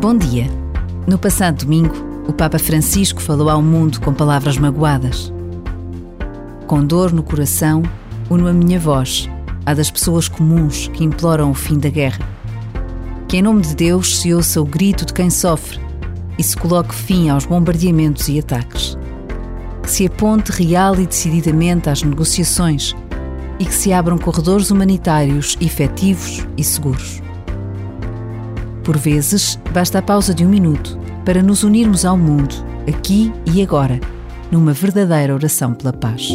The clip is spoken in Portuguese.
Bom dia. No passado domingo, o Papa Francisco falou ao mundo com palavras magoadas. Com dor no coração, uno a minha voz à das pessoas comuns que imploram o fim da guerra. Que em nome de Deus se ouça o grito de quem sofre e se coloque fim aos bombardeamentos e ataques. Que se aponte real e decididamente às negociações e que se abram corredores humanitários efetivos e seguros. Por vezes, basta a pausa de um minuto para nos unirmos ao mundo, aqui e agora, numa verdadeira oração pela paz.